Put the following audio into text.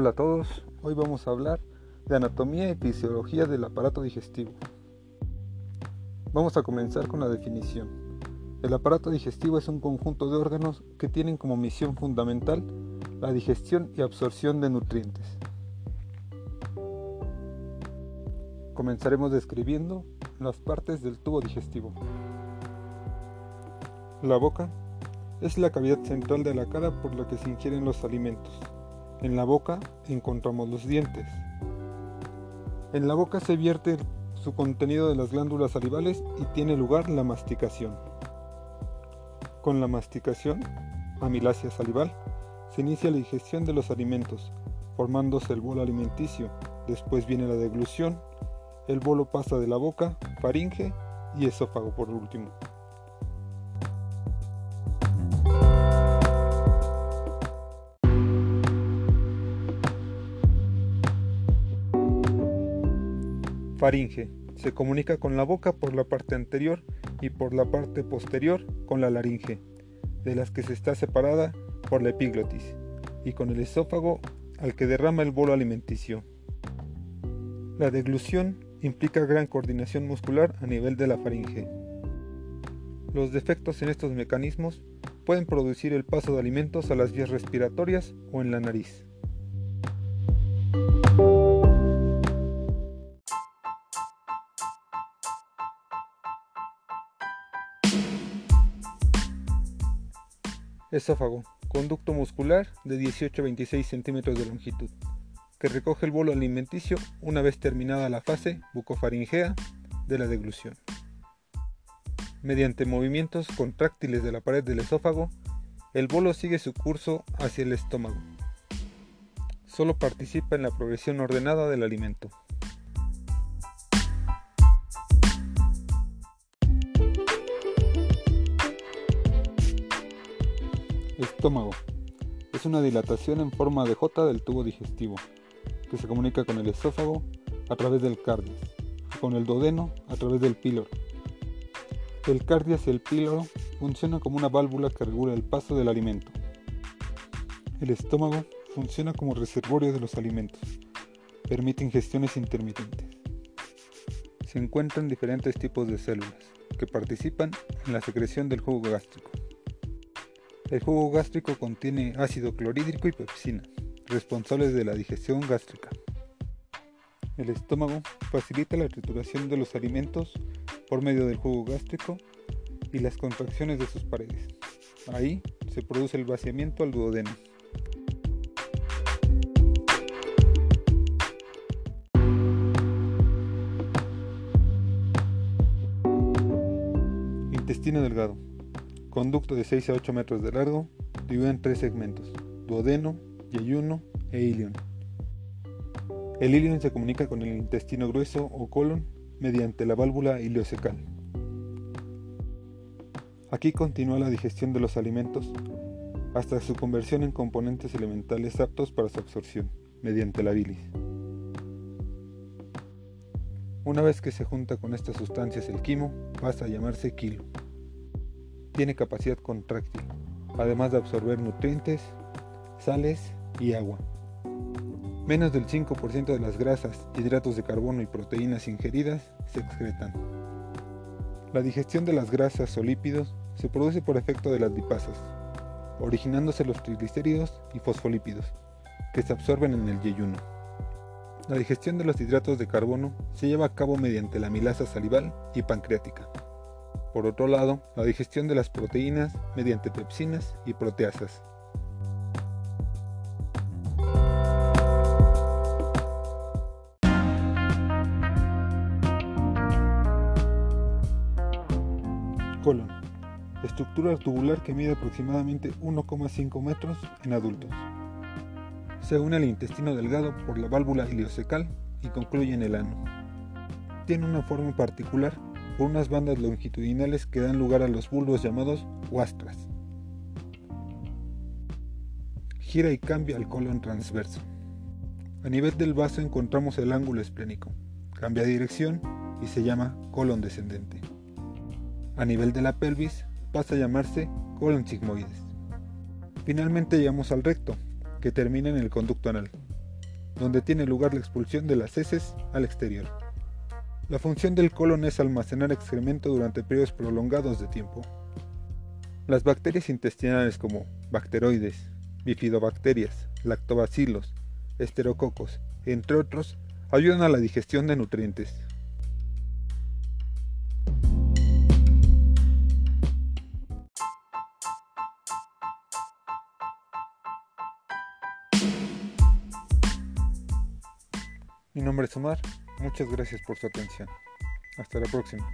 Hola a todos, hoy vamos a hablar de anatomía y fisiología del aparato digestivo. Vamos a comenzar con la definición. El aparato digestivo es un conjunto de órganos que tienen como misión fundamental la digestión y absorción de nutrientes. Comenzaremos describiendo las partes del tubo digestivo. La boca es la cavidad central de la cara por la que se ingieren los alimentos. En la boca encontramos los dientes. En la boca se vierte su contenido de las glándulas salivales y tiene lugar la masticación. Con la masticación, amilasia salival, se inicia la digestión de los alimentos, formándose el bolo alimenticio. Después viene la deglución. El bolo pasa de la boca, faringe y esófago por último. Faringe. Se comunica con la boca por la parte anterior y por la parte posterior con la laringe, de las que se está separada por la epiglotis, y con el esófago al que derrama el bolo alimenticio. La deglución implica gran coordinación muscular a nivel de la faringe. Los defectos en estos mecanismos pueden producir el paso de alimentos a las vías respiratorias o en la nariz. Esófago, conducto muscular de 18 a 26 centímetros de longitud, que recoge el bolo alimenticio una vez terminada la fase bucofaringea de la deglución. Mediante movimientos contráctiles de la pared del esófago, el bolo sigue su curso hacia el estómago. Solo participa en la progresión ordenada del alimento. Estómago. Es una dilatación en forma de J del tubo digestivo, que se comunica con el esófago a través del cardias y con el duodeno a través del píloro. El cardias y el píloro funcionan como una válvula que regula el paso del alimento. El estómago funciona como reservorio de los alimentos. Permite ingestiones intermitentes. Se encuentran diferentes tipos de células que participan en la secreción del jugo gástrico. El jugo gástrico contiene ácido clorhídrico y pepsina, responsables de la digestión gástrica. El estómago facilita la trituración de los alimentos por medio del jugo gástrico y las contracciones de sus paredes. Ahí se produce el vaciamiento al duodeno. Intestino delgado. Conducto de 6 a 8 metros de largo, dividido en tres segmentos, duodeno, yeyuno e ilion. El ilion se comunica con el intestino grueso o colon mediante la válvula ileocecal. Aquí continúa la digestión de los alimentos hasta su conversión en componentes elementales aptos para su absorción, mediante la bilis. Una vez que se junta con estas sustancias el quimo, pasa a llamarse kilo tiene capacidad contráctil, además de absorber nutrientes, sales y agua. Menos del 5% de las grasas, hidratos de carbono y proteínas ingeridas se excretan. La digestión de las grasas o lípidos se produce por efecto de las lipasas, originándose los triglicéridos y fosfolípidos, que se absorben en el yeyuno. La digestión de los hidratos de carbono se lleva a cabo mediante la amilasa salival y pancreática. Por otro lado, la digestión de las proteínas mediante pepsinas y proteasas. Colon. Estructura tubular que mide aproximadamente 1,5 metros en adultos. Se une al intestino delgado por la válvula ileocecal y concluye en el ano. Tiene una forma particular por unas bandas longitudinales que dan lugar a los bulbos llamados huastras. Gira y cambia el colon transverso. A nivel del vaso encontramos el ángulo esplénico. Cambia dirección y se llama colon descendente. A nivel de la pelvis pasa a llamarse colon sigmoides. Finalmente llegamos al recto, que termina en el conducto anal, donde tiene lugar la expulsión de las heces al exterior. La función del colon es almacenar excremento durante periodos prolongados de tiempo. Las bacterias intestinales como bacteroides, bifidobacterias, lactobacilos, esterococos, entre otros, ayudan a la digestión de nutrientes. Mi nombre es Omar, muchas gracias por su atención. Hasta la próxima.